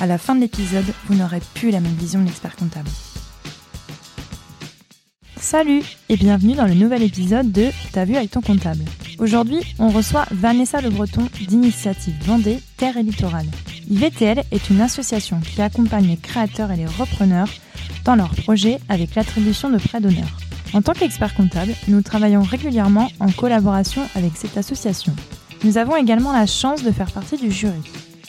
à la fin de l'épisode, vous n'aurez plus la même vision de l'expert comptable. Salut et bienvenue dans le nouvel épisode de T'as vu avec ton comptable. Aujourd'hui, on reçoit Vanessa Le Breton d'Initiative Vendée Terre et Littoral. IVTL est une association qui accompagne les créateurs et les repreneurs dans leurs projets avec l'attribution de prêts d'honneur. En tant qu'expert comptable, nous travaillons régulièrement en collaboration avec cette association. Nous avons également la chance de faire partie du jury.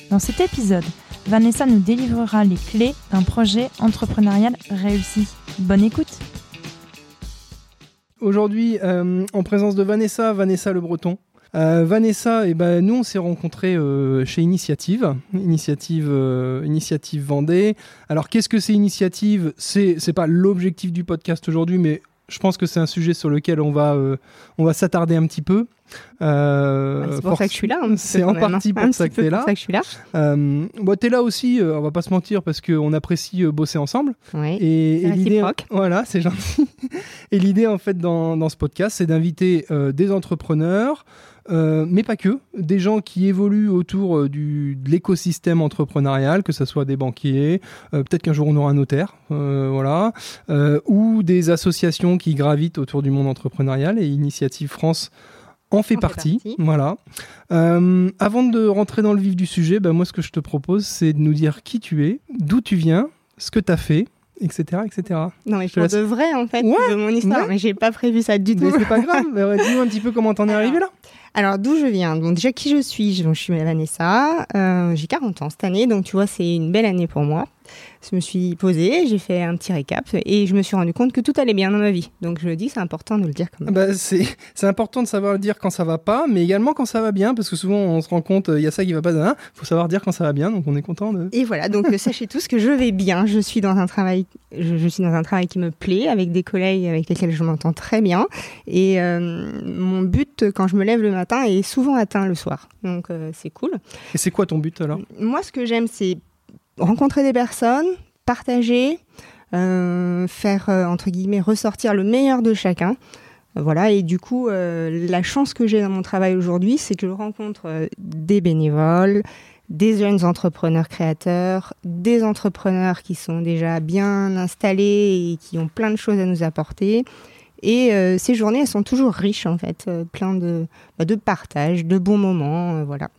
Dans cet épisode, Vanessa nous délivrera les clés d'un projet entrepreneurial réussi. Bonne écoute Aujourd'hui, euh, en présence de Vanessa, Vanessa Le Breton. Euh, Vanessa, eh ben, nous on s'est rencontrés euh, chez Initiative, Initiative, Initiative Vendée. Alors qu'est-ce que c'est Initiative? C'est pas l'objectif du podcast aujourd'hui, mais je pense que c'est un sujet sur lequel on va euh, on va s'attarder un petit peu. Euh, c'est pour ça que je suis là. petit c'est en même, partie hein. pour ça que t'es pour là. je suis là. Euh, bon, t'es là aussi, euh, on va pas se mentir, parce qu'on apprécie bosser ensemble. Oui. Et, C'est et l'idée, voilà, c'est gentil. Et l'idée en fait dans, dans ce podcast, c'est d'inviter des entrepreneurs, euh, mais pas que, des gens qui évoluent autour euh, du, de l'écosystème entrepreneurial, que ce soit des banquiers, euh, peut-être qu'un jour on aura un notaire, euh, voilà, ou des associations qui gravitent autour du monde entrepreneurial. Et Initiative France en fait fait partie, voilà. Avant de rentrer dans le vif du sujet, bah, moi ce que je te propose, c'est de nous dire qui tu es, d'où tu viens, ce que tu as fait, etc., etc. Non, mais Je pour laisse. de vrai, en fait, Ouais, de mon histoire. ouais. Mais j'ai pas prévu ça du Mais tout. c'est pas grave, mais ouais, dis-nous un petit peu comment t'en es arrivé là. Alors, d'où je viens? Donc, déjà, qui je suis? Je, je suis Vanessa. euh, j'ai 40 ans cette année, donc tu vois, c'est une belle année pour moi. Je me suis posée, j'ai fait un petit récap et je me suis rendu compte que tout allait bien dans ma vie. Donc, je dis, c'est important de le dire quand même. Bah, c'est c'est important de savoir le dire quand ça va pas, mais également quand ça va bien, parce que souvent on se rend compte, il y a ça qui va pas, il faut savoir dire quand ça va bien, donc on est content de. Et voilà, donc euh, sachez tous que je vais bien. Je suis dans un travail, je, je suis dans un travail qui me plaît, avec des collègues avec lesquels je m'entends très bien. Et euh, mon but quand je me lève le matin est souvent atteint le soir. Donc euh, c'est cool. Et c'est quoi ton but alors? Moi, ce que j'aime, c'est rencontrer des personnes, partager, euh, faire euh, entre guillemets ressortir le meilleur de chacun. Voilà, et du coup, euh, la chance que j'ai dans mon travail aujourd'hui, c'est que je rencontre des bénévoles, des jeunes entrepreneurs créateurs, des entrepreneurs qui sont déjà bien installés et qui ont plein de choses à nous apporter. Et ces journées, elles sont toujours riches, en fait, plein de, bah, de partage, de bons moments, voilà.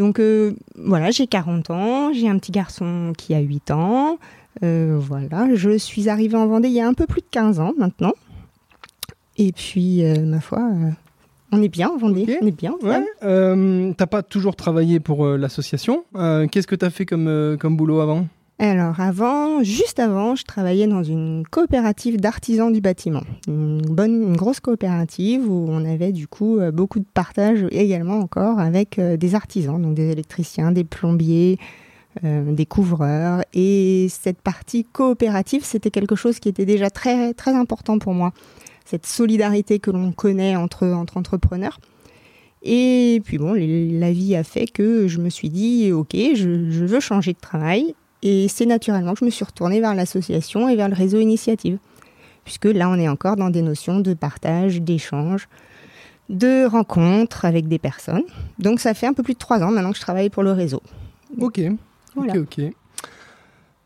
Donc euh, voilà, j'ai 40 ans, j'ai un petit garçon qui a 8 ans. Euh, voilà, je suis arrivée en Vendée il y a un peu plus de 15 ans maintenant. Et puis, euh, ma foi, on est bien en Vendée, on est bien. Ouais. euh, T'as pas toujours travaillé pour euh, l'association. Euh, Qu'est-ce que t'as fait comme, comme boulot avant? Alors avant, juste avant, je travaillais dans une coopérative d'artisans du bâtiment. Une bonne, une grosse coopérative où on avait du coup euh, beaucoup de partage également encore avec euh, des artisans, donc des électriciens, des plombiers, euh, des couvreurs. Et cette partie coopérative, c'était quelque chose qui était déjà très, très important pour moi. Cette solidarité que l'on connaît entre, entre entrepreneurs. Et puis bon, la vie a fait que je me suis dit, ok, je, je veux changer de travail. Et c'est naturellement que je me suis retournée vers l'association et vers le réseau Initiative. Puisque là, on est encore dans des notions de partage, d'échange, de rencontres avec des personnes. Donc ça fait un peu plus de trois ans maintenant que je travaille pour le réseau. Ok. Voilà. Ok, ok.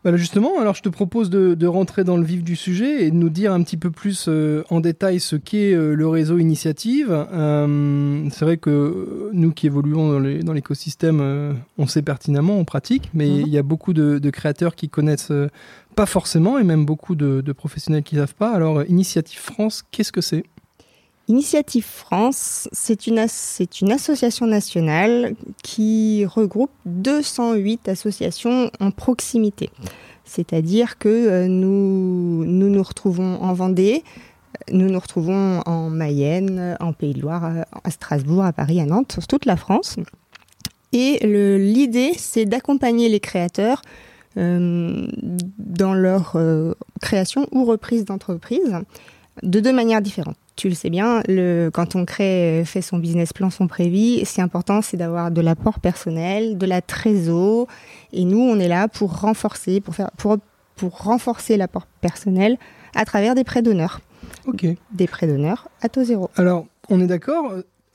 Bah là, justement, alors je te propose de, de rentrer dans le vif du sujet et de nous dire un petit peu plus euh, en détail ce qu'est euh, le réseau Initiative. Euh, c'est vrai que nous qui évoluons dans l'écosystème, on sait pertinemment, on pratique, mais Mhm. il y a beaucoup de, de créateurs qui connaissent pas forcément et même beaucoup de, de professionnels qui ne savent pas. Alors, Initiative France, qu'est-ce que c'est? Initiative France, c'est une, association nationale qui regroupe 208 associations en proximité. C'est-à-dire que euh, nous, nous retrouvons en Vendée, nous nous retrouvons en Mayenne, en Pays de Loire, à- Strasbourg, à Paris, à Nantes, sur toute la France. Et l'idée, c'est d'accompagner les créateurs dans leur création ou reprise d'entreprise de deux manières différentes. Tu le sais bien, le, quand on crée, fait son business plan, son prévis, ce qui est important, c'est d'avoir de l'apport personnel, de la trésor. Et nous, on est là pour renforcer, pour, faire, pour, pour renforcer l'apport personnel à travers des prêts d'honneur. Ok. Des prêts d'honneur à taux zéro. Alors, on est d'accord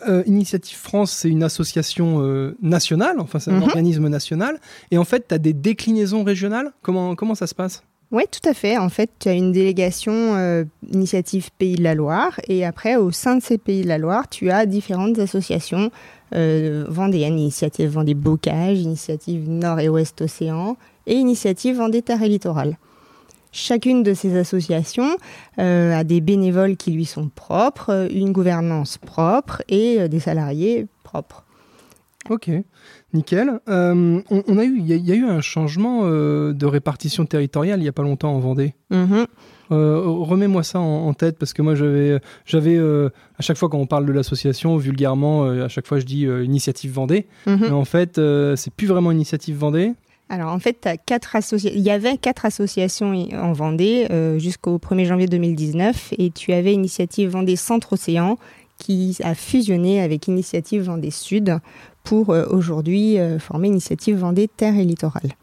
euh, Initiative France, c'est une association euh, nationale, enfin c'est un mhm. organisme national, et en fait, tu as des déclinaisons régionales? Comment, comment ça se passe? Oui, tout à fait. En fait, tu as une délégation euh, initiative Pays de la Loire et après, au sein de ces Pays de la Loire, tu as différentes associations euh, vendéennes, Initiative Vendée Bocage, Initiative Nord et Ouest Océan et Initiative Vendée Terre et Littoral. Chacune de ces associations euh, a des bénévoles qui lui sont propres, une gouvernance propre et des salariés propres. Ok. Nickel. Euh, on, a eu, il y, a eu un changement euh, de répartition territoriale il y a pas longtemps en Vendée. Mm-hmm. Euh, remets-moi ça en, tête parce que moi j'avais, j'avais à chaque fois quand on parle de l'association, vulgairement, à chaque fois je dis initiative Vendée, mm-hmm. mais en fait c'est plus vraiment initiative Vendée. Alors en fait, quatre il y avait quatre associations en Vendée jusqu'au 1er janvier 2019 et tu avais Initiative Vendée Centre-Océan qui a fusionné avec Initiative Vendée Sud pour euh, aujourd'hui euh, former Initiative Vendée Terre et Littoral.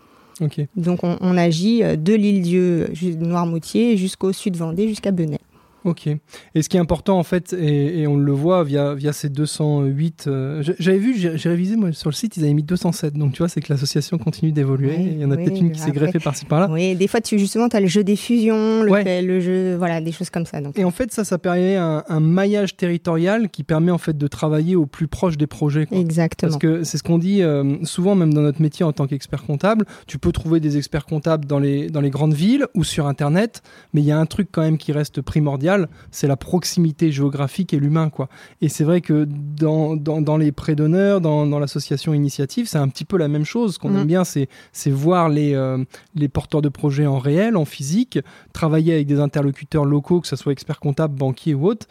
Donc on, agit euh, de l'île-dieu Noirmoutier jusqu'au sud Vendée, jusqu'à Benet. Ok. Et ce qui est important, en fait, et, on le voit via, via ces 208. Euh, j'avais vu, j'ai révisé moi, sur le site, ils avaient mis 207. Donc tu vois, c'est que l'association continue d'évoluer. il y en a peut-être une qui s'est greffée par-ci par-là. Oui, des fois, tu, justement, tu as le jeu des fusions, le, le, jeu, voilà, des choses comme ça. Donc. Et en fait, ça, ça permet un, maillage territorial qui permet en fait de travailler au plus proche des projets. Exactement. Parce que c'est ce qu'on dit euh, souvent, même dans notre métier en tant qu'expert comptable. Tu peux trouver des experts comptables dans les, dans les grandes villes ou sur Internet, mais il y a un truc quand même qui reste primordial c'est la proximité géographique et l'humain, quoi. Et c'est vrai que dans, dans, les prêts d'honneur, dans, l'association Initiative, c'est un petit peu la même chose. Ce qu'on mm. aime bien, c'est, voir les, euh, les porteurs de projets en réel, en physique, travailler avec des interlocuteurs locaux, que ce soit experts comptables, banquiers ou autres,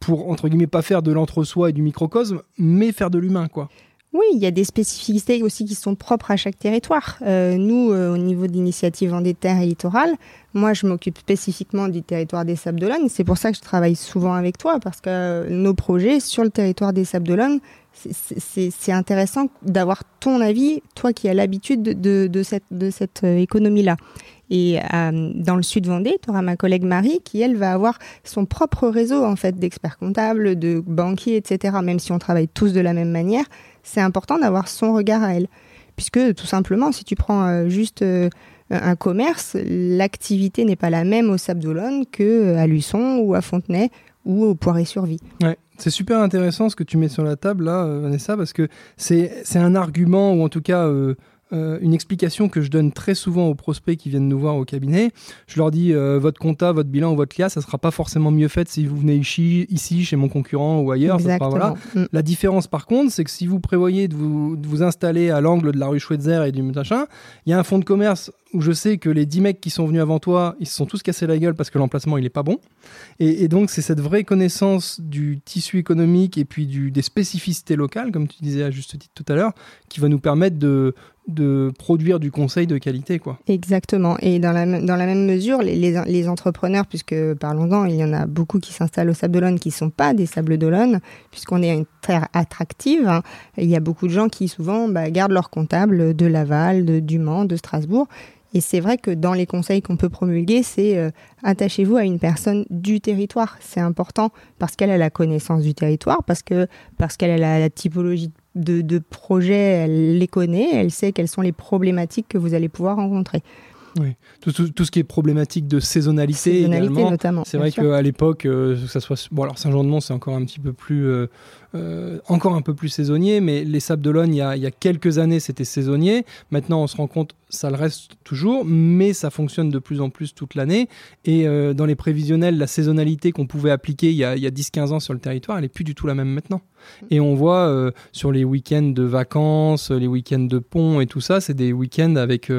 pour, entre guillemets, pas faire de l'entre-soi et du microcosme, mais faire de l'humain, quoi. Oui, il y a des spécificités aussi qui sont propres à chaque territoire. Euh, nous, euh, au niveau d'initiative en des terres et littorales, moi, je m'occupe spécifiquement du territoire des Sables d'Olonne. C'est pour ça que je travaille souvent avec toi, parce que nos projets sur le territoire des Sables d'Olonne, c'est intéressant d'avoir ton avis, toi qui as l'habitude de, de, cette, de cette euh, économie-là. Et dans le sud Vendée, tu auras ma collègue Marie qui, elle, va avoir son propre réseau en fait d'experts comptables, de banquiers, etc. Même si on travaille tous de la même manière, c'est important d'avoir son regard à elle. Puisque tout simplement, si tu prends euh, juste euh, un commerce, l'activité n'est pas la même au Sable d'Olonne qu'à euh, Luçon ou à Fontenay ou au Poiré-sur-Vie. Ouais. C'est super intéressant ce que tu mets sur la table là, Vanessa, parce que c'est un argument, ou en tout cas euh, une explication que je donne très souvent aux prospects qui viennent nous voir au cabinet. Je leur dis euh, votre compta, votre bilan ou votre LIA, ça sera pas forcément mieux fait si vous venez ici, ici chez mon concurrent ou ailleurs. voilà. Mm. La différence par contre, c'est que si vous prévoyez de vous, de vous installer à l'angle de la rue Schweitzer et du machin, il y a un fonds de commerce où je sais que les 10 mecs qui sont venus avant toi, ils se sont tous cassés la gueule parce que l'emplacement il est pas bon. Et, donc c'est cette vraie connaissance du tissu économique et puis des spécificités locales, comme tu disais à juste titre tout à l'heure, qui va nous permettre de, produire du conseil de qualité. Quoi. Exactement. Et dans la, même mesure, les, entrepreneurs, puisque parlons-en, il y en a beaucoup qui s'installent au Sable d'Olonne qui ne sont pas des Sables d'Olonne, puisqu'on est une terre attractive. Hein. Il y a beaucoup de gens qui souvent bah, gardent leur comptable de Laval, de, du de Strasbourg. Et c'est vrai que dans les conseils qu'on peut promulguer, c'est euh, attachez-vous à une personne du territoire. C'est important parce qu'elle a la connaissance du territoire, parce que parce qu'elle a la typologie de, de projets, elle les connaît, elle sait quelles sont les problématiques que vous allez pouvoir rencontrer. Oui, tout, tout, ce qui est problématique de saisonnalité, saisonnalité notamment. C'est vrai qu'à l'époque, euh, ça soit bon alors Saint-Jean-de-Mont, c'est encore un petit peu plus euh, encore un peu plus saisonnier, mais les Sables d'Olonne, il, il y a quelques années, c'était saisonnier. Maintenant, on se rend compte, ça le reste toujours, mais ça fonctionne de plus en plus toute l'année. Et euh, dans les prévisionnels, la saisonnalité qu'on pouvait appliquer il y a, a 10-15 ans sur le territoire, elle n'est plus du tout la même maintenant. Et on voit euh, sur les week-ends de vacances, les week-ends de pont et tout ça, c'est des week-ends avec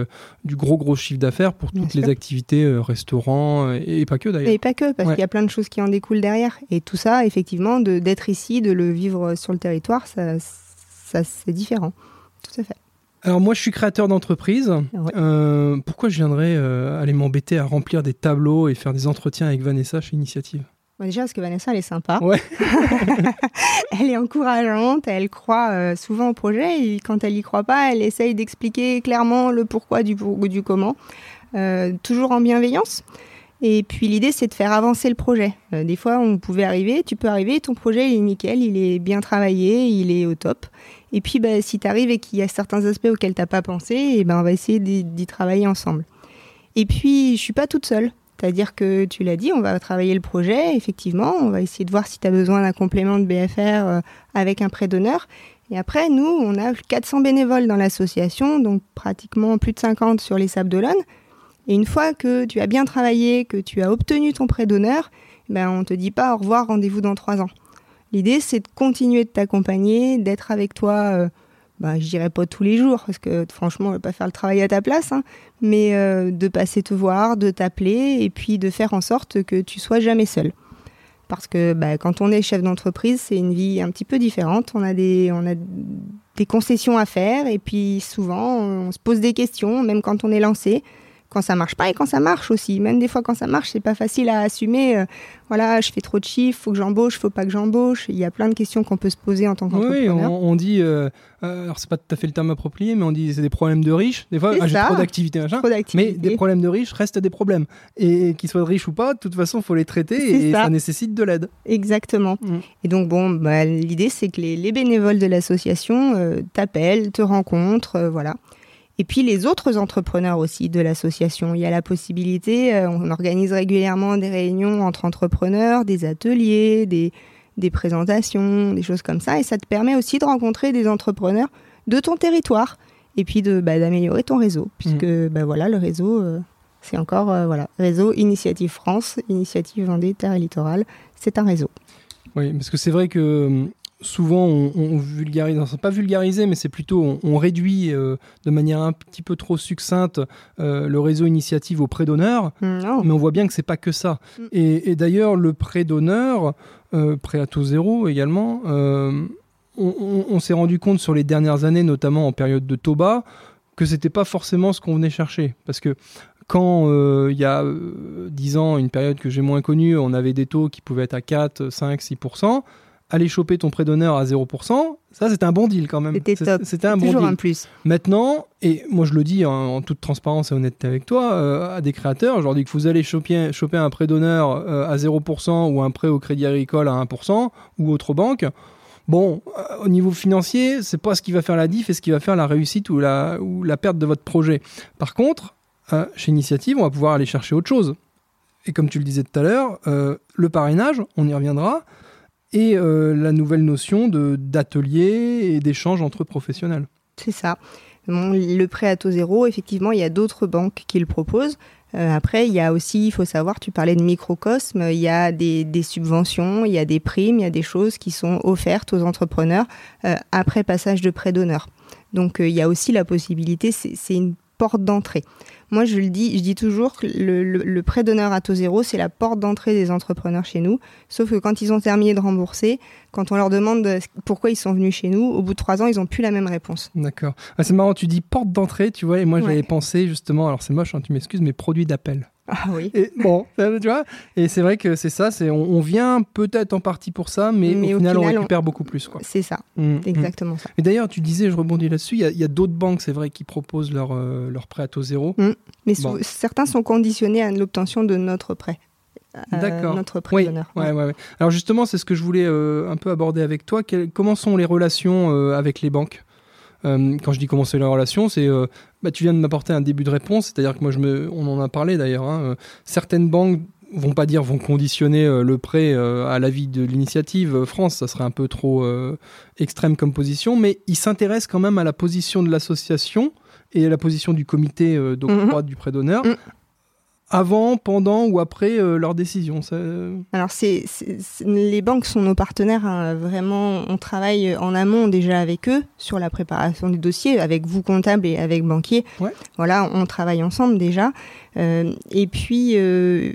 du gros gros chiffre d'affaires pour toutes les activités, restaurants et, pas que d'ailleurs. Et pas que, parce qu'il y a plein de choses qui en découlent derrière. Et tout ça, effectivement, d'être ici, de le vivre sur le territoire, ça, ça c'est différent. Tout à fait. Alors moi, je suis créateur d'entreprise. Ouais. Euh, pourquoi je viendrais euh, aller m'embêter à remplir des tableaux et faire des entretiens avec Vanessa chez Initiative? Bon, déjà, parce que Vanessa, elle est sympa. Ouais. elle est encourageante, elle croit euh, souvent au projet et quand elle y croit pas, elle essaye d'expliquer clairement le pourquoi du, pour- du comment, euh, toujours en bienveillance. Et puis l'idée, c'est de faire avancer le projet. Euh, des fois, on pouvait arriver, tu peux arriver, ton projet est nickel, il est bien travaillé, il est au top. Et puis, bah, si tu arrives et qu'il y a certains aspects auxquels tu pas pensé, et ben, on va essayer d'y d'y travailler ensemble. Et puis, je suis pas toute seule. C'est-à-dire que tu l'as dit, on va travailler le projet, effectivement, on va essayer de voir si tu as besoin d'un complément de BFR euh, avec un prêt d'honneur. Et après, nous, on a 400 bénévoles dans l'association, donc pratiquement plus de 50 sur les Sables d'Olonne. Et une fois que tu as bien travaillé, que tu as obtenu ton prêt d'honneur, ben, on te dit pas au revoir, rendez-vous dans trois ans. L'idée, c'est de continuer de t'accompagner, d'être avec toi, euh, bah, je dirais pas tous les jours, parce que franchement, on va pas faire le travail à ta place, hein, mais euh, de passer te voir, de t'appeler, et puis de faire en sorte que tu sois jamais seul. Parce que bah, quand on est chef d'entreprise, c'est une vie un petit peu différente. On a, des, on a des concessions à faire, et puis souvent, on se pose des questions, même quand on est lancé quand ça marche pas et quand ça marche aussi. Même des fois quand ça marche, c'est pas facile à assumer. Euh, voilà, je fais trop de chiffres, faut que j'embauche, faut pas que j'embauche. Il y a plein de questions qu'on peut se poser en tant Oui, qu'entrepreneur. on, on dit, euh, euh, alors c'est pas tout à fait le terme approprié, mais on dit c'est des problèmes de riches. Des fois, ah, j'ai trop d'activités, machin. Mais des problèmes de riches restent des problèmes. Et qu'ils soient riches ou pas, de toute façon, faut les traiter et ça. ça. nécessite de l'aide. Exactement. Mm. Et donc, bon, bah, l'idée, c'est que les, les bénévoles de l'association euh, t'appellent, te rencontrent, voilà. Et puis, les autres entrepreneurs aussi de l'association. Il y a la possibilité, euh, on organise régulièrement des réunions entre entrepreneurs, des ateliers, des, des présentations, des choses comme ça. Et ça te permet aussi de rencontrer des entrepreneurs de ton territoire et puis de bah, d'améliorer ton réseau. Puisque, bah, voilà, le réseau, euh, c'est encore, euh, voilà, réseau Initiative France, Initiative Vendée, Terre et Littoral. C'est un réseau. Oui, parce que c'est vrai que hum, souvent on, on vulgarise, pas vulgariser, mais c'est plutôt on, on réduit euh, de manière un petit peu trop succincte euh, le réseau initiative au prêt d'honneur, Non. mais on voit bien que c'est pas que ça. Mm. Et, et d'ailleurs, le prêt d'honneur, euh, prêt à taux zéro également, on, on- on s'est rendu compte sur les dernières années, notamment en période de taux bas, que c'était pas forcément ce qu'on venait chercher. Parce que quand euh, il y a euh, 10 ans, une période que j'ai moins connue, on avait des taux qui pouvaient être à 4, 5, 6%. Aller choper ton prêt d'honneur à 0%, ça c'était un bon deal quand même. C'était top. C'était un bon Toujours deal. un plus. Maintenant, et moi je le dis en, en toute transparence et honnêteté avec toi, euh, à des créateurs, je leur dis que vous allez choper, choper un prêt d'honneur euh, à 0% ou un prêt au crédit agricole à 1% ou autre banque. Bon, euh, au niveau financier, c'est pas ce qui va faire la diff et ce qui va faire la réussite ou la, ou la perte de votre projet. Par contre, chez Initiative, on va pouvoir aller chercher autre chose. Et comme tu le disais tout à l'heure, le parrainage, on y reviendra, et euh, la nouvelle notion d'atelier et d'échange entre professionnels. C'est ça. Le prêt à taux zéro, effectivement, il y a d'autres banques qui le proposent. Euh, après, il y a aussi, il faut savoir, tu parlais de microcosme, il y a des, subventions, il y a des primes, il y a des choses qui sont offertes aux entrepreneurs euh, après passage de prêt d'honneur. Donc, il y a aussi la possibilité, c'est une porte d'entrée. Moi, je le dis, je dis toujours que le, le- le prêt d'honneur à taux zéro, c'est la porte d'entrée des entrepreneurs chez nous. Sauf que quand ils ont terminé de rembourser, quand on leur demande de- pourquoi ils sont venus chez nous, au bout de trois ans, ils n'ont plus la même réponse. D'accord. Ah, c'est marrant, tu dis porte d'entrée, tu vois, et moi Ouais. j'avais pensé justement, alors c'est moche, hein, tu m'excuses, mais produit d'appel. Ah oui. Et bon, tu vois, et c'est vrai que c'est ça, c'est on, on vient peut-être en partie pour ça, mais, Mais au au final, on récupère beaucoup plus. Quoi. C'est ça, Mm, mm. exactement ça. Et d'ailleurs, tu disais, je rebondis là-dessus, il y a, il y a d'autres banques, c'est vrai, qui proposent leur, euh, leur prêt à taux zéro. Mais sou- Bon. certains sont conditionnés à l'obtention de notre prêt. Euh, D'accord. Notre prêt Oui, d'honneur. ouais, ouais, ouais. Alors justement, c'est ce que je voulais euh, un peu aborder avec toi. Comment sont les relations euh, avec les banques? Euh, Quand je dis comment sont les relations, c'est euh, bah, tu viens de m'apporter un début de réponse, c'est-à-dire que moi, je me, on en a parlé d'ailleurs. hein, euh, certaines banques vont pas dire vont conditionner euh, le prêt euh, à l'avis de l'initiative euh, France, ça serait un peu trop extrême comme position, mais ils s'intéressent quand même à la position de l'association et à la position du comité euh, d'octroi du prêt d'honneur. Mhm. Avant, pendant ou après euh, leur décision. Ça- Alors, c'est, les banques sont nos partenaires. hein, vraiment, on travaille en amont déjà avec eux sur la préparation du dossier, avec vous comptable et avec banquier. Ouais. Voilà, on travaille ensemble déjà. Euh, et puis, euh,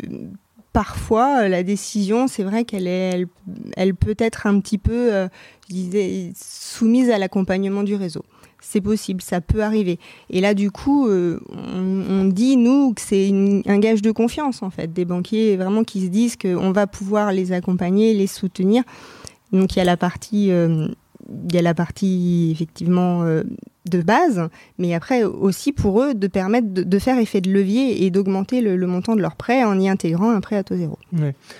parfois, la décision, c'est vrai qu'elle elle, peut être un petit peu, euh, soumise à l'accompagnement du réseau. c'est possible, ça peut arriver. Et là, du coup, on, on, dit, nous, que c'est un gage de confiance, en fait, des banquiers vraiment qui se disent qu'on va pouvoir les accompagner, les soutenir. Donc, il y a la partie il y a la partie effectivement euh, de base, mais après aussi pour eux de permettre de, faire effet de levier et d'augmenter le, montant de leur prêt en y intégrant un prêt à taux zéro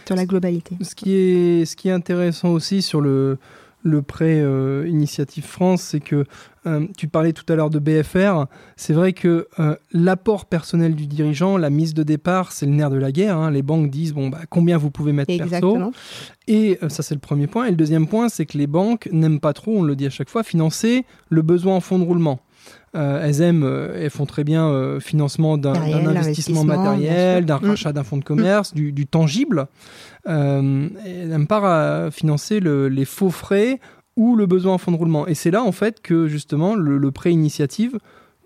sur la globalité. Ce qui est, ce qui est intéressant aussi sur le, le prêt euh, Initiative France, c'est que euh, tu parlais tout à l'heure de BFR. C'est vrai que euh, l'apport personnel du dirigeant, la mise de départ, c'est le nerf de la guerre. Hein. Les banques disent bon bah combien vous pouvez mettre Exactement. perso. Et ça c'est le premier point. Et le deuxième point, c'est que les banques n'aiment pas trop, on le dit à chaque fois, financer le besoin en fonds de roulement. elles aiment, elles font très bien financement d'un investissement matériel, d'un mm. rachat d'un fonds de commerce, du, du, tangible. Elles n'aiment pas financer le, les faux frais ou le besoin en fonds de roulement. Et c'est là en fait que justement le, prêt initiative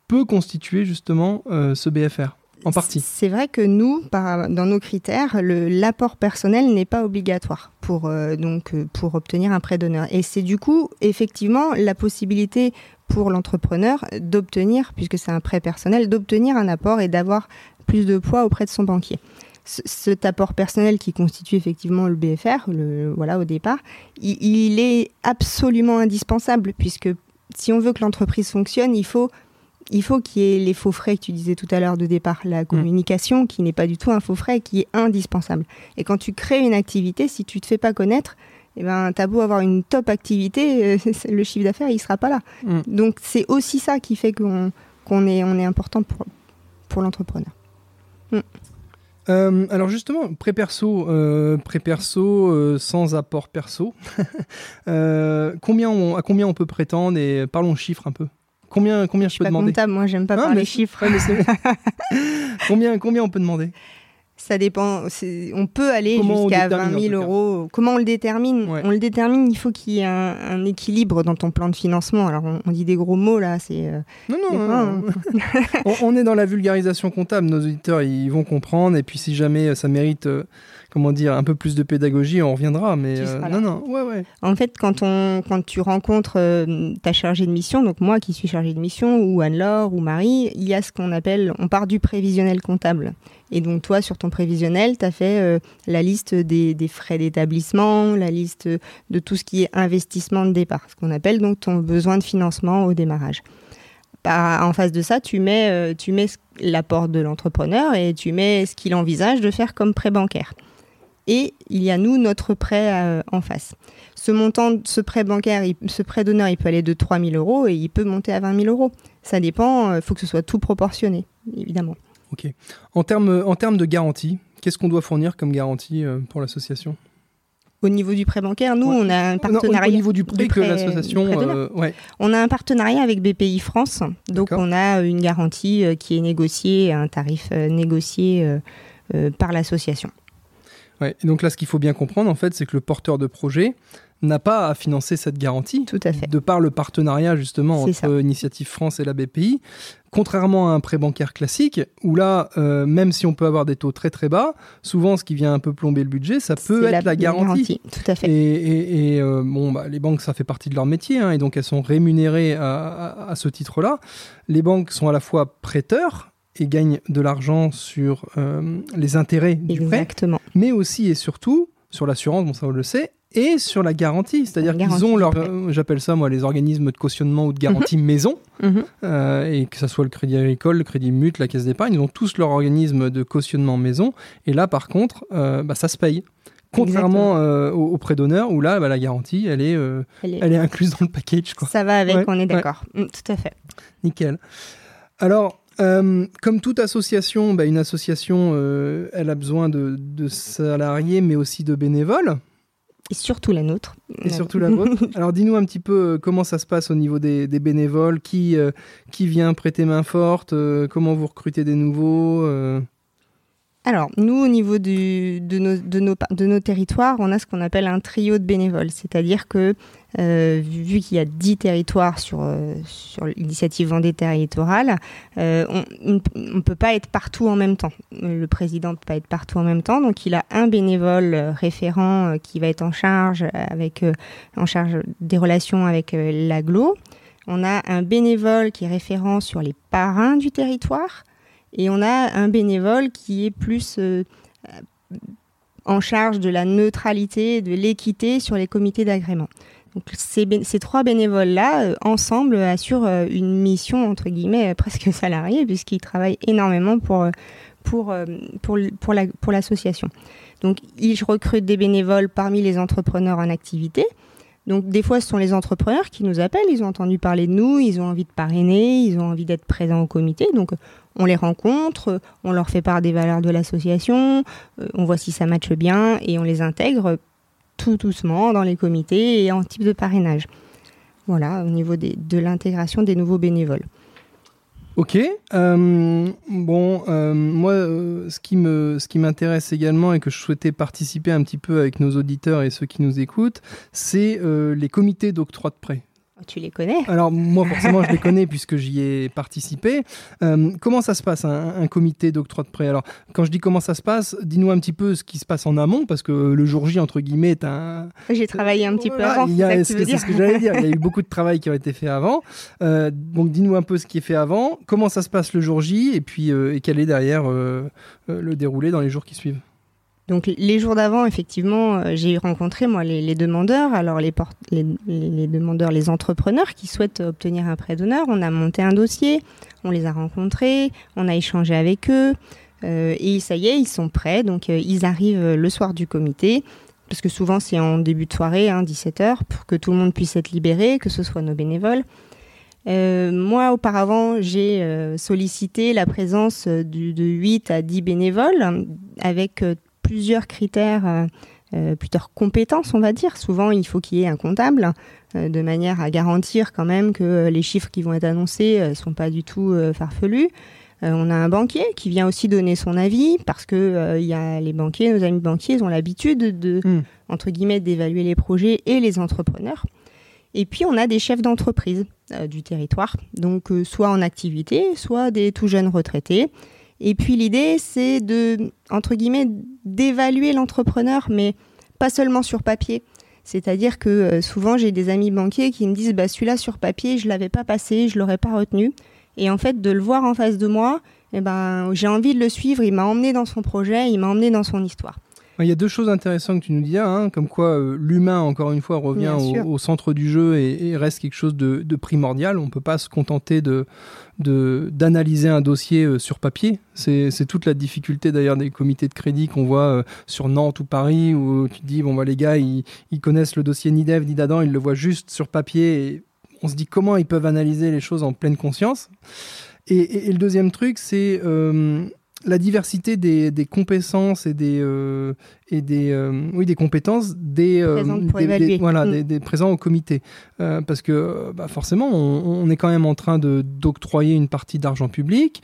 peut constituer justement euh, ce BFR. En partie. C'est vrai que nous, dans nos critères, l'apport personnel n'est pas obligatoire pour, euh, donc, euh, pour obtenir un prêt d'honneur. Et c'est du coup, effectivement, la possibilité pour l'entrepreneur d'obtenir, puisque c'est un prêt personnel, d'obtenir un apport et d'avoir plus de poids auprès de son banquier cet apport personnel qui constitue effectivement le BFR, le, voilà au départ, il, est absolument indispensable puisque si on veut que l'entreprise fonctionne, il faut il faut qu'il y ait les faux frais que tu disais tout à l'heure de départ, la mm. communication qui n'est pas du tout un faux frais, qui est indispensable. Et quand tu crées une activité, si tu te fais pas connaître, eh ben, t'as beau avoir une top activité, euh, le chiffre d'affaires, il sera pas là. Mm. Donc, c'est aussi ça qui fait qu'on est, on est important pour, pour l'entrepreneur. Mm. Euh, alors justement, pré-perso, euh, pré-perso euh, sans apport perso, combien on, à combien on peut prétendre et parlons chiffres un peu. Combien, combien je, peux demander? comptable, moi j'aime pas parler chiffres. combien, combien on peut demander? Ça dépend. On peut aller jusqu'à 20 000 euros. Comment on le détermine? On le détermine. Il faut qu'il y ait un, équilibre dans ton plan de financement. Alors on, dit des gros mots là. C'est euh, non non. on, est dans la vulgarisation comptable. Nos auditeurs ils vont comprendre. Et puis si jamais ça mérite. Euh, comment dire, un peu plus de pédagogie, on reviendra. Mais non, non, ouais, ouais. En fait, quand, on, quand tu rencontres ta chargée de mission, donc moi qui suis chargée de mission, ou Anne-Laure, ou Marie, il y a ce qu'on appelle, on part du prévisionnel comptable. Et donc toi, sur ton prévisionnel, tu as fait euh, la liste des, frais d'établissement, la liste de tout ce qui est investissement de départ, ce qu'on appelle donc ton besoin de financement au démarrage. Bah, en face de ça, tu mets, euh, tu mets l'apport de l'entrepreneur et tu mets ce qu'il envisage de faire comme prêt bancaire. Et il y a nous, notre prêt euh, en face. Ce montant, ce prêt bancaire, ce prêt d'honneur, il peut aller de 3 000 euros et il peut monter à 20 000 euros. Ça dépend, il faut que ce soit tout proportionné, évidemment. Ok. En termes en de garantie, qu'est-ce qu'on doit fournir comme garantie euh, pour l'association? Au niveau du prêt bancaire, nous, on a un partenariat. au niveau du prêt, que l'association. Euh, on a un partenariat avec BPI France. Donc, on a une garantie euh, qui est négociée, un tarif négocié par l'association. Ouais. Et donc là, ce qu'il faut bien comprendre, en fait, c'est que le porteur de projet n'a pas à financer cette garantie. Tout à fait. De par le partenariat justement entre Initiative France et la BPI. Contrairement à un prêt bancaire classique, où là, euh, même si on peut avoir des taux très très bas, souvent ce qui vient un peu plomber le budget, ça peut être la, garantie. Tout à fait. Et, euh, bon, bah, les banques, ça fait partie de leur métier, hein, et donc elles sont rémunérées à, ce titre-là. Les banques sont à la fois prêteurs, et gagnent de l'argent sur euh, les intérêts du Exactement. prêt, mais aussi et surtout sur l'assurance, bon ça on le sait, et sur la garantie. C'est-à-dire qu'ils ont leur, euh, j'appelle ça moi les organismes de cautionnement ou de garantie mhm. maison, mhm. euh, et que ce soit le Crédit Agricole, le Crédit Mut, la Caisse d'épargne, ils ont tous leur organisme de cautionnement maison. Et là, par contre, euh, bah, ça se paye. Contrairement au, prêt d'honneur, où là, bah, la garantie, elle est, elle est, incluse dans le package. Quoi. Ça va avec, on est d'accord. Mm, tout à fait. Nickel. Alors, comme toute association, bah, une association, elle a besoin de, de, salariés, mais aussi de bénévoles. Et surtout la nôtre. Et surtout la vôtre. Alors dis-nous un petit peu euh, comment ça se passe au niveau des, bénévoles, qui, euh, qui vient prêter main forte, euh, comment vous recrutez des nouveaux alors, nous, au niveau de, nos, de, nos, territoires, on a ce qu'on appelle un trio de bénévoles. C'est-à-dire que, euh, vu qu'il y a 10 territoires sur, euh, sur l'initiative Vendée territoriale, euh, on ne peut pas être partout en même temps. Le président ne peut pas être partout en même temps. Donc, il a un bénévole référent qui va être en charge, avec, en charge des relations avec l'aglo On a un bénévole qui est référent sur les parrains du territoire et on a un bénévole qui est plus en charge de la neutralité, de l'équité sur les comités d'agrément. Donc ces, trois bénévoles-là, euh, ensemble, assurent euh, une mission, entre guillemets, presque salariée, puisqu'ils travaillent énormément pour, pour, pour, l'association. La, pour Donc ils recrutent des bénévoles parmi les entrepreneurs en activité. Donc des fois, ce sont les entrepreneurs qui nous appellent, ils ont entendu parler de nous, ils ont envie de parrainer, ils ont envie d'être présents au comité. Donc on les rencontre, on leur fait part des valeurs de l'association, euh, on voit si ça matche bien et on les intègre tout doucement dans les comités et en type de parrainage. Voilà, au niveau de l'intégration des nouveaux bénévoles. Ok. Euh, bon, euh, moi, ce qui ce qui m'intéresse également et que je souhaitais participer un petit peu avec nos auditeurs et ceux qui nous écoutent, c'est les comités d'octroi de prêt. Tu les connais Alors moi forcément je les connais puisque j'y ai participé. Euh, comment ça se passe un, comité d'octroi de prêt Alors quand je dis comment ça se passe, dis-nous un petit peu ce qui se passe en amont parce que le jour J entre guillemets est un. J'ai travaillé un petit peu avant. C'est ce que, j'allais dire. Il y a eu beaucoup de travail qui a été fait avant. Euh, donc dis-nous un peu ce qui est fait avant. Comment ça se passe le jour J et puis euh, et quel est derrière le déroulé dans les jours qui suivent. Donc les jours d'avant, effectivement, euh, j'ai rencontré moi les, demandeurs, alors les, demandeurs, les entrepreneurs qui souhaitent obtenir un prêt d'honneur. On a monté un dossier, on les a rencontrés, on a échangé avec eux, euh, et ça y est, ils sont prêts. Donc euh, ils arrivent le soir du comité, parce que souvent c'est en début de soirée, hein, 17h, pour que tout le monde puisse être libéré, que ce soit nos bénévoles. moi, auparavant, j'ai sollicité la présence de 8 à 10 bénévoles avec plusieurs critères, euh, euh, plusieurs compétences, on va dire. Souvent, il faut qu'il y ait un comptable, euh, de manière à garantir quand même que les chiffres qui vont être annoncés ne sont pas du tout farfelus. on a un banquier qui vient aussi donner son avis parce que il y a les banquiers, nos amis banquiers, ils ont l'habitude de hmm. entre guillemets d'évaluer les projets et les entrepreneurs. Et puis on a des chefs d'entreprise du territoire, donc soit en activité, soit des tout jeunes retraités et puis l'idée, c'est de, entre guillemets, d'évaluer l'entrepreneur, mais pas seulement sur papier. C'est-à-dire que euh, souvent, j'ai des amis banquiers qui me disent, bah, celui-là sur papier, je l'avais pas passé, je l'aurais pas retenu. Et en fait, de le voir en face de moi, eh ben, j'ai envie de le suivre. Il m'a emmené dans son projet, il m'a emmené dans son histoire. Il y a deux choses intéressantes que tu nous dis, hein, comme quoi euh, l'humain, encore une fois, revient au, centre du jeu et, reste quelque chose de, primordial. On ne peut pas se contenter de, d'analyser un dossier euh, sur papier. C'est, toute la difficulté d'ailleurs des comités de crédit qu'on voit euh, sur Nantes ou Paris, où tu te dis, bon, bah, les gars, ils, connaissent le dossier ni d'Ève ni d'Adam, ils le voient juste sur papier. Et on se dit comment ils peuvent analyser les choses en pleine conscience. Et, le deuxième truc, c'est la diversité des, des, compétences et des, euh, et des, euh, oui, des compétences des, euh, des, voilà, mm. des, présents au comité. parce que bah, forcément, on, est quand même en train d'octroyer une partie d'argent public.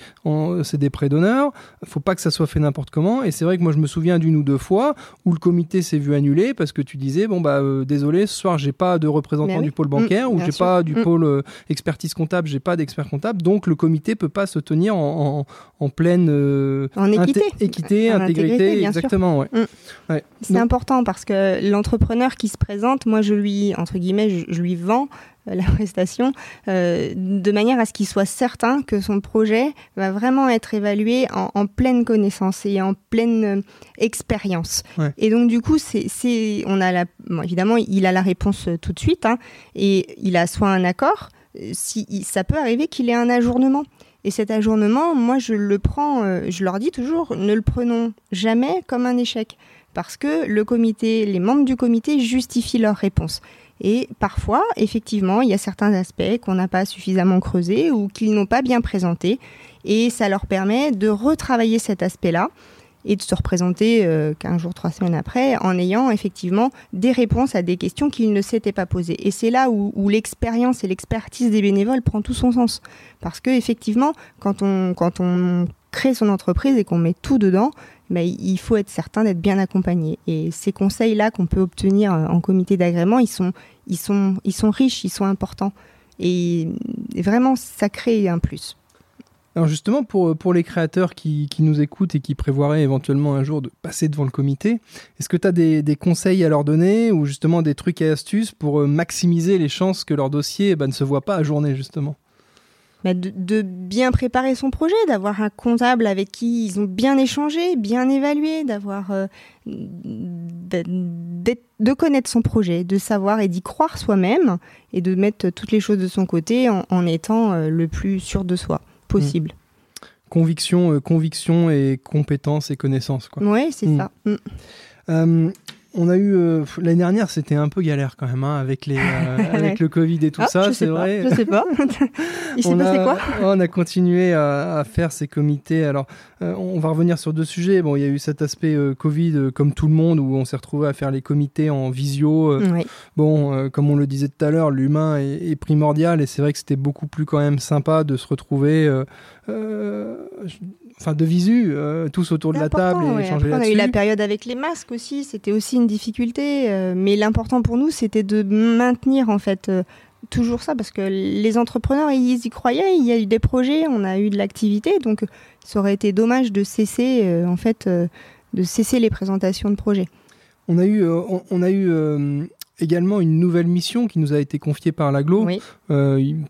C'est des prêts d'honneur. Il faut pas que ça soit fait n'importe comment. Et c'est vrai que moi, je me souviens d'une ou deux fois où le comité s'est vu annuler parce que tu disais bon bah désolé, ce soir j'ai pas de représentant du pôle bancaire mm, ou j'ai pas du mm. pôle expertise comptable, j'ai pas d'expert comptable. Donc le comité peut pas se tenir en, en, pleine en équité, équité intégrité, exactement. Mm. Ouais. C'est important parce que l'entrepreneur qui se présente, moi je lui entre guillemets, je, lui vends euh, la prestation euh, de manière à ce qu'il soit certain que son projet va vraiment être évalué en, pleine connaissance et en pleine euh, expérience. Et donc du coup, c'est, on a la, évidemment, il a la réponse tout de suite hein, et il a soit un accord, si ça peut arriver qu'il ait un ajournement. Et cet ajournement, moi, je le prends, je leur dis toujours, ne le prenons jamais comme un échec. Parce que le comité, les membres du comité justifient leur réponse. Et parfois, effectivement, il y a certains aspects qu'on n'a pas suffisamment creusés ou qu'ils n'ont pas bien présentés. Et ça leur permet de retravailler cet aspect-là et de se représenter euh, 15 jours, 3 semaines après en ayant effectivement des réponses à des questions qu'ils ne s'étaient pas posées. Et c'est là où, l'expérience et l'expertise des bénévoles prend tout son sens. Parce que effectivement, quand on crée son entreprise et qu'on met tout dedans, ben, il faut être certain d'être bien accompagné. Et ces conseils-là qu'on peut obtenir euh, en comité d'agrément, ils sont, riches, ils sont importants. Et vraiment, ça crée un plus. Alors justement, pour, pour les créateurs qui, nous écoutent et qui prévoiraient éventuellement un jour de passer devant le comité, est-ce que tu as des, conseils à leur donner ou justement des trucs et astuces pour euh, maximiser les chances que leur dossier bah, ne se voit pas à journée justement? Bah, de, bien préparer son projet, d'avoir un comptable avec qui ils ont bien échangé, bien évalué, d'avoir euh, de, connaître son projet, de savoir et d'y croire soi-même et de mettre toutes les choses de son côté en, étant euh, le plus sûr de soi possible. Mmh. Conviction, euh, conviction et compétence et connaissance. Oui, c'est mmh. ça. Mmh on a eu euh, l'année dernière, c'était un peu galère quand même hein, avec les euh, avec le Covid et tout ah, ça, c'est vrai. Je sais pas. Il s'est passé quoi? On a continué à, faire ces comités. Alors, euh, on va revenir sur deux sujets. Bon, il y a eu cet aspect Covid, comme tout le monde, où on s'est retrouvé à faire les comités en visio. Bon, comme on le disait tout à l'heure, l'humain est, est, primordial et c'est vrai que c'était beaucoup plus quand même sympa de se retrouver enfin de visu, euh, tous autour de la table et échanger On a eu la période avec les masques aussi, c'était aussi une difficulté. Euh, mais l'important pour nous, c'était de maintenir en fait euh, toujours ça, parce que les entrepreneurs, ils y croyaient, il y a eu des projets, on a eu de l'activité, donc ça aurait été dommage de cesser en fait de cesser les présentations de projets. On a eu, on, a eu également une nouvelle mission qui nous a été confiée par l'aglo.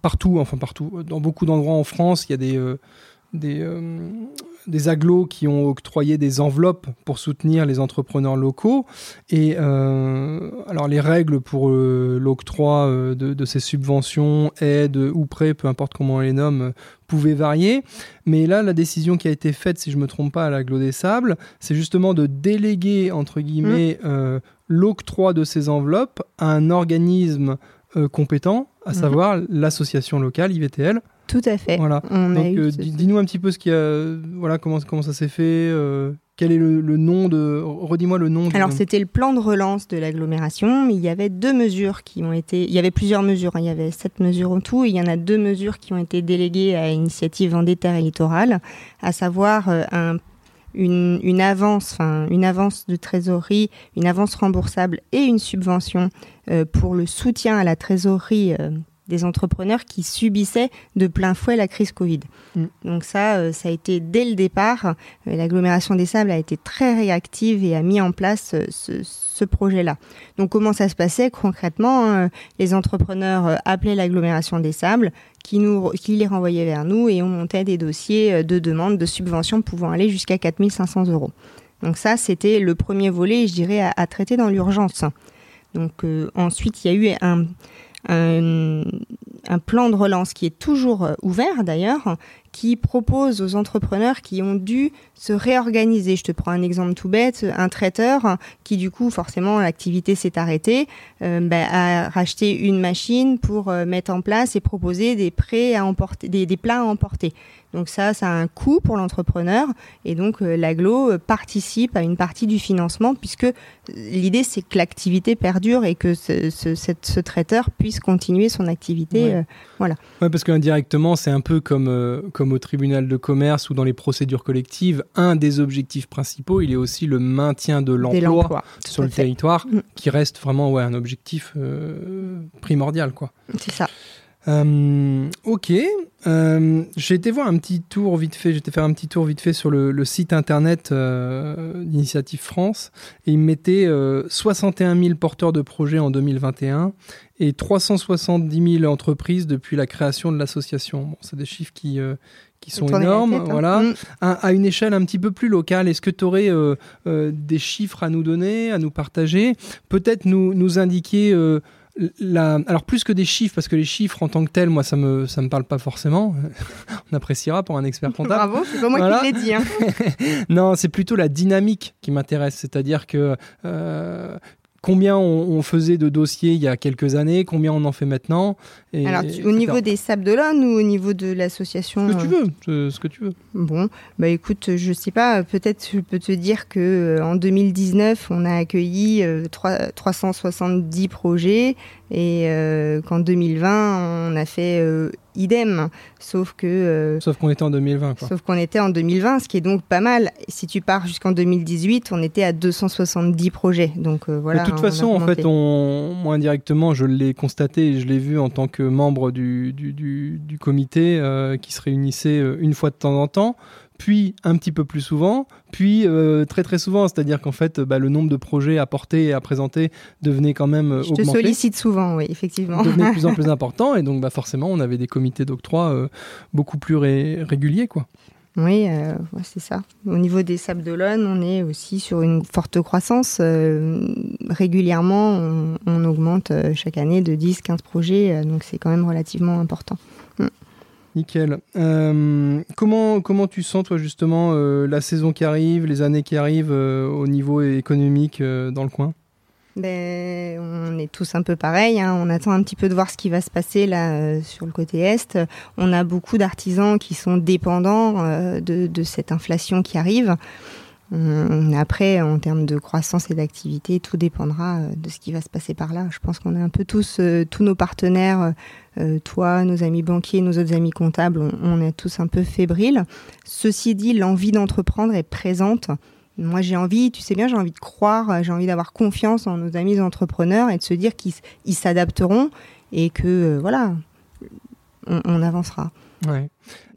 partout, enfin partout, dans beaucoup d'endroits en France, il y a des des, euh, des agglos qui ont octroyé des enveloppes pour soutenir les entrepreneurs locaux. Et euh, alors les règles pour euh, l'octroi de, ces subventions, aides ou prêts, peu importe comment on les nomme, pouvaient varier. Mais là, la décision qui a été faite, si je ne me trompe pas, à l'agglo des Sables, c'est justement de déléguer, entre guillemets, mmh. l'octroi de ces enveloppes à un organisme compétent, à mmh. savoir l'association locale IVTL. Tout à fait. Voilà. Donc, euh, dis-nous un petit peu ce qu'il a, voilà, comment, comment ça s'est fait. Euh, quel est le, nom de. Redis-moi le nom. Alors, c'était le plan de relance de l'agglomération. Il y avait deux mesures qui ont été. Il y avait plusieurs mesures. Hein. Il y avait sept mesures en tout. il y en a deux mesures qui ont été déléguées à l'initiative Vendée Terre et Littoral, à savoir euh, un une, une, avance, enfin une avance de trésorerie, une avance remboursable et une subvention pour le soutien à la trésorerie des entrepreneurs qui subissaient de plein fouet la crise Covid. Mm. Donc ça, euh, ça a été dès le départ, euh, l'agglomération des sables a été très réactive et a mis en place euh, ce, projet-là. Donc comment ça se passait concrètement hein, Les entrepreneurs appelaient l'agglomération des sables, qui, nous, qui les renvoyait vers nous et on montait des dossiers de demande de subventions pouvant aller jusqu'à 4500 euros. Donc ça, c'était le premier volet, je dirais, à, à traiter dans l'urgence. Donc ensuite, il y a eu un, un, un, plan de relance qui est toujours euh, ouvert d'ailleurs, qui propose aux entrepreneurs qui ont dû se réorganiser. Je te prends un exemple tout bête, un traiteur qui du coup forcément l'activité s'est arrêtée, euh, bah, a racheté une machine pour euh, mettre en place et proposer des prêts à emporter, des, plats à emporter. Donc ça, ça a un coût pour l'entrepreneur et donc l'aglo participe à une partie du financement puisque l'idée c'est que l'activité perdure et que ce, traiteur puisse continuer son activité. Euh, voilà. Ouais, parce qu'indirectement, c'est un peu comme, comme au tribunal de commerce ou dans les procédures collectives, un des objectifs principaux, il est aussi le maintien de l'emploi sur le territoire, mm. qui reste vraiment ouais, un objectif primordial. quoi. C'est ça. Euh, ok. Euh, j'ai été voir un petit tour vite fait. J'étais faire un petit tour vite fait sur le, site internet euh, d'Initiative France et il mettait 61 000 porteurs de projets en 2021 et 370 000 entreprises depuis la création de l'association. Bon, c'est des chiffres qui qui sont énormes, hein. voilà, mm. à, une échelle un petit peu plus locale. Est-ce que tu aurais des chiffres à nous donner, à nous partager? Peut-être nous, nous indiquer alors plus que des chiffres, parce que les chiffres en tant que tels, moi ça me ça me parle pas forcément. On appréciera pour un expert comptable. Bravo, c'est pas moi qui l'ai dit. Hein. non, c'est plutôt la dynamique qui m'intéresse, c'est-à-dire que euh, combien on, faisait de dossiers il y a quelques années, combien on en fait maintenant. Alors, au niveau des Sables d'Olonne ou au niveau de l'association Ce que tu veux, ce que tu veux. Bon, bah écoute, je sais pas, peut-être je peux te dire que euh, en 2019, on a accueilli 370 euh, projets et euh, qu'en 2020, on a fait idem, sauf que. euh, Sauf qu'on était en 2020. Quoi. Sauf qu'on était en 2020, ce qui est donc pas mal. Si tu pars jusqu'en 2018, on était à 270 projets. Donc euh, voilà. de toute façon, en fait, on, moi indirectement, je l'ai constaté et je l'ai vu en tant que membre du, du, du- du comité euh, qui se réunissait euh, une fois de temps en temps, puis un petit peu plus souvent, puis euh, très très souvent. C'est-à-dire qu'en fait, bah, le nombre de projets à porter et à présenter devenait quand même euh, Je te augmenté. sollicite souvent, oui, effectivement. devenait de plus en plus important et donc bah, forcément on avait des comités d'octroi euh, beaucoup plus ré- réguliers quoi. Oui, c'est ça. Au niveau des Sables d'Olonne, on est aussi sur une forte croissance. Régulièrement, on, on augmente chaque année de 10-15 projets, donc c'est quand même relativement important. Nickel. Euh, comment, comment tu sens, toi, justement, euh, la saison qui arrive, les années qui arrivent euh, au niveau économique dans le coin? Ben, on est tous un peu pareil. hein. On attend un petit peu de voir ce qui va se passer là sur le côté est. On a beaucoup d'artisans qui sont dépendants de, cette inflation qui arrive. Hum, Après, en termes de croissance et d'activité, tout dépendra de ce qui va se passer par là. Je pense qu'on est un peu tous, tous nos partenaires, euh, toi, nos amis banquiers, nos autres amis comptables, on, est tous un peu fébriles. Ceci dit, l'envie d'entreprendre est présente. Moi, j'ai envie, tu sais bien, j'ai envie de croire, j'ai envie d'avoir confiance en nos amis entrepreneurs et de se dire qu'ils s'adapteront et que, euh, voilà, on, avancera. Ouais.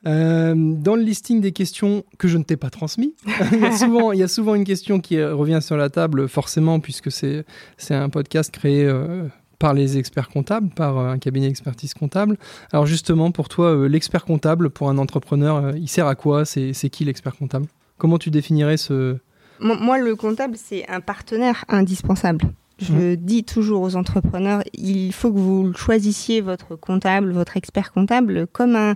Euh, dans le listing des questions que je ne t'ai pas transmis, il, y a souvent, une question qui revient sur la table, forcément, puisque c'est un podcast créé par les experts comptables, par euh, un cabinet d'expertise comptable. Alors justement, pour toi, euh, l'expert comptable, pour un entrepreneur, euh, il sert à quoi? C'est qui l'expert comptable? Comment tu définirais ce... Moi, moi, le comptable, c'est un partenaire indispensable. Je dis toujours aux entrepreneurs, il faut que vous choisissiez votre comptable, votre expert comptable comme un,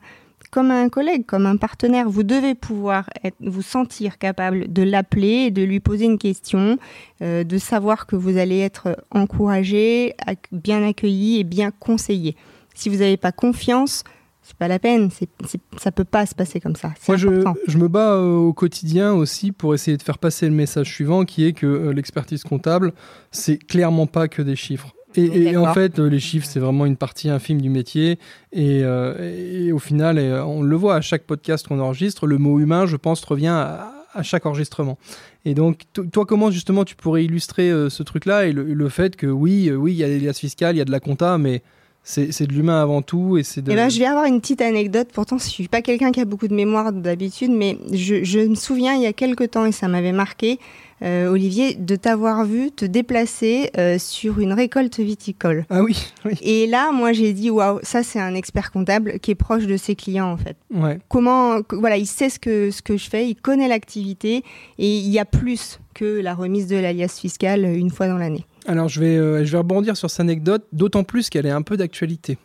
comme un collègue, comme un partenaire. Vous devez pouvoir être, vous sentir capable de l'appeler de lui poser une question, euh, de savoir que vous allez être encouragé, bien accueilli et bien conseillé. Si vous n'avez pas confiance, c'est pas la peine. C'est, c'est- ça peut pas se passer comme ça. Moi, je me bats euh, au quotidien aussi pour essayer de faire passer le message suivant, qui est que euh, l'expertise comptable, c'est clairement pas que des chiffres. Et, en fait, euh, les chiffres, c'est vraiment une partie infime du métier. Et, euh, et au final, euh, on le voit à chaque podcast qu'on enregistre, le mot humain, je pense, revient à, à chaque enregistrement. Et donc, to- toi, comment justement tu pourrais illustrer euh, ce truc-là et le, le fait que oui, euh, oui, il y a des liasses fiscales, il y a de la compta, mais c'est de l'humain avant tout. Et c'est de... Eh ben, je vais avoir une petite anecdote. Pourtant, je suis pas quelqu'un qui a beaucoup de mémoire d'habitude, mais je, je me souviens il y a quelques temps et ça m'avait marqué, euh, Olivier, de t'avoir vu te déplacer euh, sur une récolte viticole. Ah oui, oui. Et là, moi, j'ai dit waouh, ça c'est un expert comptable qui est proche de ses clients en fait. Ouais. Comment, voilà, il sait ce que ce que je fais, il connaît l'activité et il y a plus que la remise de l'alias fiscale une fois dans l'année. Alors je vais, euh, rebondir sur cette anecdote, d'autant plus qu'elle est un peu d'actualité.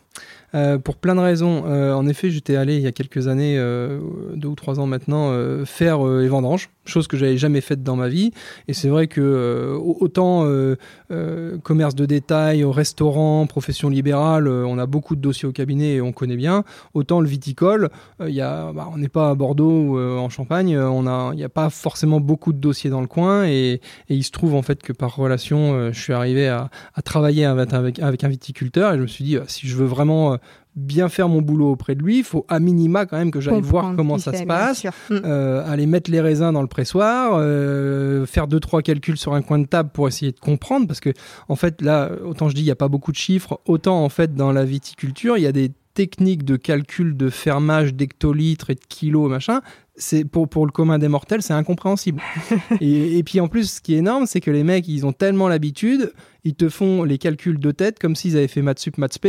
Euh, pour plein de raisons. Euh, en effet, j'étais allé il y a quelques années, euh, deux ou trois ans maintenant, faire les vendanges, chose que j'avais jamais faite dans ma vie. Et c'est vrai que euh, autant euh, euh, commerce de détail, restaurant, profession libérale, on a beaucoup de dossiers au cabinet et on connaît bien. Autant le viticole, bah, on n'est pas à Bordeaux ou en Champagne, on il n'y a pas forcément beaucoup de dossiers dans le coin. Et, il se trouve en fait que par relation, je suis arrivé à, travailler avec, un viticulteur et je me suis dit, si je veux vraiment bien faire mon boulot auprès de lui, il faut à minima quand même que j'aille voir comment ça se passe. Mm. Euh, aller mettre les raisins dans le pressoir, euh, faire deux trois calculs sur un coin de table pour essayer de comprendre, parce que en fait là, autant je dis il y a pas beaucoup de chiffres, autant en fait dans la viticulture il y a des techniques de calcul de fermage d'hectolitres et de kilos machin. C'est pour pour le commun des mortels, c'est incompréhensible. et, et puis en plus, ce qui est énorme, c'est que les mecs, ils ont tellement l'habitude, ils te font les calculs de tête comme s'ils avaient fait maths sup, maths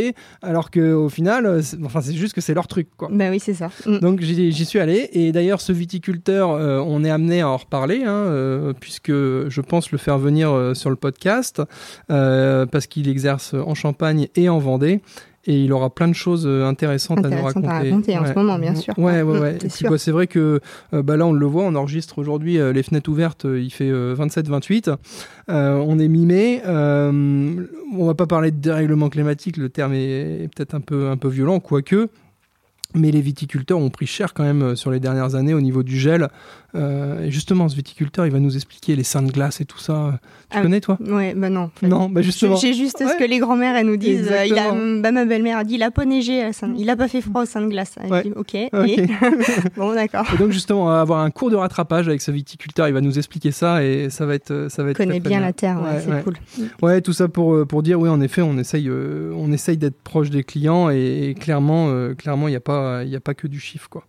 alors que au final, c'est- enfin c'est juste que c'est leur truc quoi. Ben oui, c'est ça. Mm. Donc j'y j'y suis allé et d'ailleurs ce viticulteur, euh, on est amené à en reparler hein, euh, puisque je pense le faire venir euh, sur le podcast parce qu'il exerce en Champagne et en Vendée. Et il aura plein de choses euh, intéressantes à nous raconter. à raconter en ce moment, bien sûr. Ouais, ouais, c'est bah, c'est vrai que euh, bah, là, on le voit, on enregistre aujourd'hui euh, les fenêtres ouvertes, euh, il fait 27-28. on est mi-mai. on va pas parler de dérèglement climatique, le terme est, est peut-être un peu, un peu violent, quoique. Mais les viticulteurs ont pris cher quand même sur les dernières années au niveau du gel. Euh, et justement, ce viticulteur, il va nous expliquer les seins de glace et tout ça. Tu Ah, connais, toi Ouais, bah non. Non, bah justement. J'ai juste Ouais. ce que les grands-mères elles nous disent. Euh, il a, Exactement. bah, ma belle-mère a dit il a pas neigé, à Saint- il a pas fait froid au sein de glace. Elle Ouais. dit, ok. Et- bon, d'accord. Et donc justement, on va avoir un cours de rattrapage avec ce viticulteur. Il va nous expliquer ça et ça va être, ça va être. connaît bien la terre, ouais, c'est cool. Ouais, tout ça pour, euh, pour dire, oui, en effet, on essaye, euh, on essaye d'être proche des clients et, et clairement, euh, clairement, il n'y a pas, y a pas que du chiffre, quoi.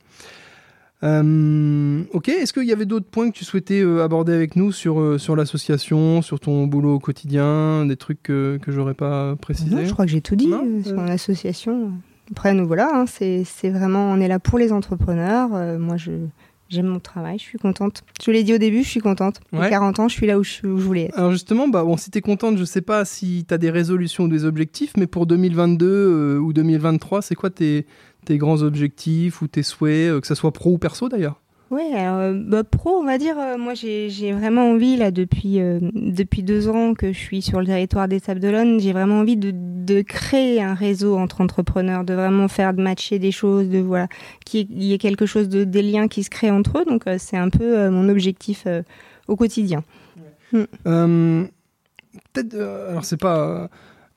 Euh, ok, est-ce qu'il y avait d'autres points que tu souhaitais euh, aborder avec nous sur, euh, sur l'association, sur ton boulot au quotidien, des trucs que, que j'aurais pas précisé? Non, je crois que j'ai tout dit Non, sur l'association. Après, nous voilà, hein, c'est c'est vraiment, on est là pour les entrepreneurs. Moi, je j'aime mon travail, je suis contente. Je l'ai dit au début, je suis contente. À Ouais. 40 ans, je suis là où je, où je voulais être. Alors justement, bah, bon, si tu es contente, je sais pas si tu as des résolutions ou des objectifs, mais pour 2022 euh, ou 2023, c'est quoi tes, tes grands objectifs ou tes souhaits, euh, que ce soit pro ou perso d'ailleurs Oui, alors, euh, bah, pro, on va dire, euh, moi j'ai vraiment envie, là, depuis, euh, depuis deux ans que je suis sur le territoire des Sables d'Olonne, j'ai vraiment envie de, de créer un réseau entre entrepreneurs, de vraiment faire de matcher des choses, de voilà, qu'il y ait- quelque chose, de, des liens qui se créent entre eux. Donc euh, c'est un peu mon objectif au quotidien. Euh, Peut-être, alors c'est pas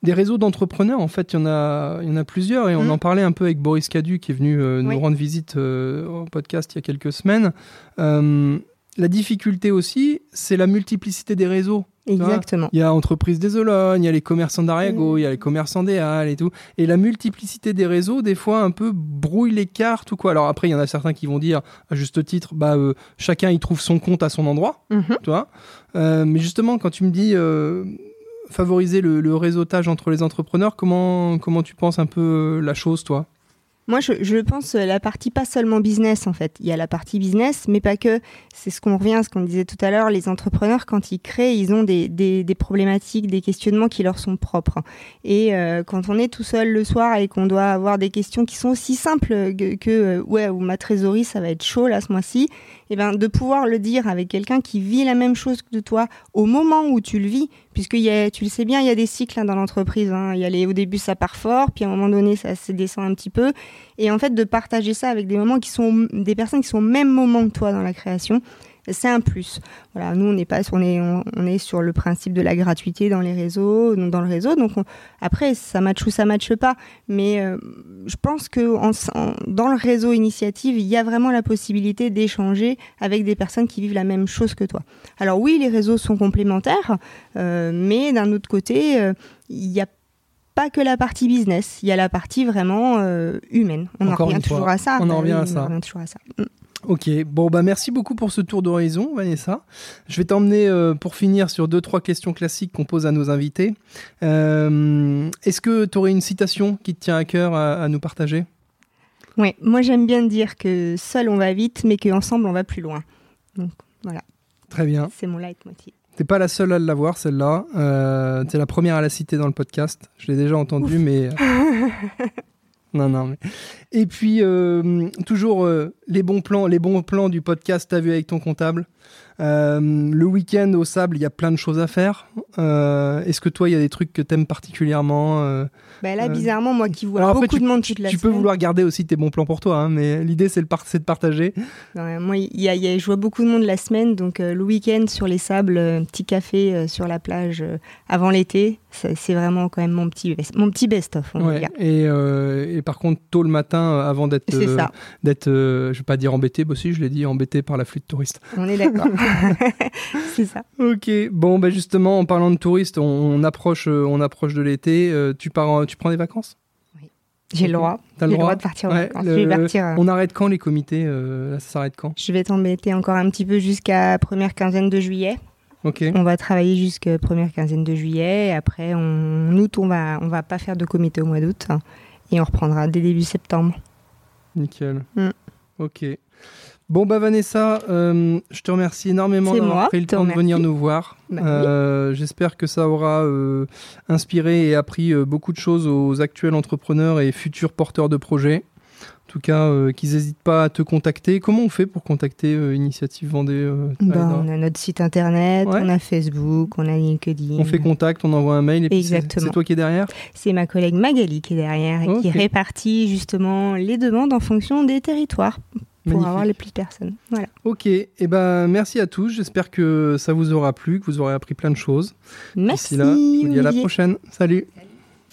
des réseaux d'entrepreneurs. En fait, il y en a, il y en a plusieurs et on Mhm. en parlait un peu avec Boris Cadu qui est venu euh, nous Oui. rendre visite euh, au podcast il y a quelques semaines. Euh, la difficulté aussi, c'est la multiplicité des réseaux. Exactement. Il y a Entreprise des Olognes, il y a les commerçants d'Ariago, Mhm. il y a les commerçants des Halles et tout. Et la multiplicité des réseaux, des fois, un peu brouille les cartes ou quoi. Alors après, il y en a certains qui vont dire, à juste titre, bah, euh, chacun y trouve son compte à son endroit Mhm. tu vois. Euh, mais justement, quand tu me dis euh, favoriser le, réseautage entre les entrepreneurs, comment, comment tu penses un peu euh, la chose, toi? Moi, je, pense euh, la partie pas seulement business en fait. Il y a la partie business, mais pas que. C'est ce qu'on revient à ce qu'on disait tout à l'heure. Les entrepreneurs, quand ils créent, ils ont des, des, problématiques, des questionnements qui leur sont propres. Et euh, quand on est tout seul le soir et qu'on doit avoir des questions qui sont aussi simples que, ouais, ou ma trésorerie, ça va être chaud là ce mois-ci, et ben de pouvoir le dire avec quelqu'un qui vit la même chose que toi au moment où tu le vis, puisque y a, tu le sais bien, il y a des cycles hein, dans l'entreprise. hein. Y a au début ça part fort, puis à un moment donné ça se descend un petit peu. Et en fait, de partager ça avec des moments qui sont des personnes qui sont au même moment que toi dans la création, c'est un plus. Voilà, nous on n'est pas, on est, on, on est sur le principe de la gratuité dans les réseaux, dans le réseau. Donc on- après, ça matche ou ça matche pas. Mais euh, je pense que en, en- dans le réseau initiative, il y a vraiment la possibilité d'échanger avec des personnes qui vivent la même chose que toi. Alors oui, les réseaux sont complémentaires, euh, mais d'un autre côté, euh, il y a pas que la partie business, il y a la partie vraiment humaine. On Encore en revient fois, toujours à ça. on en revient à ça. On en revient toujours à ça. Ok, bon, bah merci beaucoup pour ce tour d'horizon, Vanessa. Je vais t'emmener euh, pour finir sur deux, trois questions classiques qu'on pose à nos invités. Euh, Est-ce que tu aurais une citation qui te tient à cœur à, à nous partager? Ouais, moi j'aime bien dire que seul on va vite, mais qu'ensemble on va plus loin. Donc voilà, Très bien. c'est mon leitmotiv. T'es pas la seule à l'avoir, celle-là. Euh, T'es la première à la citer dans le podcast. Je l'ai déjà entendue, mais. non, non. Mais... Et puis, euh, toujours euh, les bons plans, les bons plans du podcast T'as vu avec ton comptable. Euh, le week-end au sable, il y a plein de choses à faire. Est-ce que toi, il y a des trucs que t'aimes particulièrement Bah là, bizarrement, moi qui vois alors après, beaucoup de monde toute la Tu peux vouloir garder aussi tes bons plans pour toi, hein, mais l'idée, c'est par- de partager. Moi, y a, y a- je vois beaucoup de monde la semaine, donc le week-end sur les sables, petit café sur la plage avant l'été, c'est vraiment quand même mon petit, mon petit best-of, Ouais. Et, euh, et par contre, tôt le matin, euh, avant d'être, C'est euh, ça, d'être, euh, je vais pas dire embêté, bah si, je l'ai dit, embêté par la flûte de touristes. on est d'accord. c'est ça. Ok, bon, bah justement, en parlant de touristes, on, on approche, euh, on approche de l'été. Euh, tu pars, tu prends des vacances? J'ai Ok. le droit. J'ai le droit. de partir en Ouais, vacances. le- Je vais partir. On arrête quand les comités Ça s'arrête quand? Je vais t'embêter encore un petit peu jusqu'à première quinzaine de juillet. On va travailler jusqu'à première quinzaine de juillet. Et après, on, en août, on va, on va pas faire de comité au mois d'août. hein. et on reprendra dès début septembre. Nickel. Mm. Ok. Bon, bah Vanessa, euh, je te remercie énormément d'avoir pris le temps de venir nous voir. Bah oui. Euh, J'espère que ça aura euh, inspiré et appris beaucoup de choses aux actuels entrepreneurs et futurs porteurs de projets. Tout cas, euh, qu'ils n'hésitent pas à te contacter. Comment on fait pour contacter euh, Initiative Vendée Bah, on a notre site internet, Ouais. on a Facebook, on a LinkedIn. On fait contact, on envoie un mail et Exactement. c'est toi qui es derrière? C'est ma collègue Magali qui est derrière et qui répartit justement les demandes en fonction des territoires pour Magnifique. avoir les plus de personnes. Voilà. Ok, et ben merci à tous. J'espère que ça vous aura plu, que vous aurez appris plein de choses. Merci. D'ici là, je vous dis à la prochaine. Salut.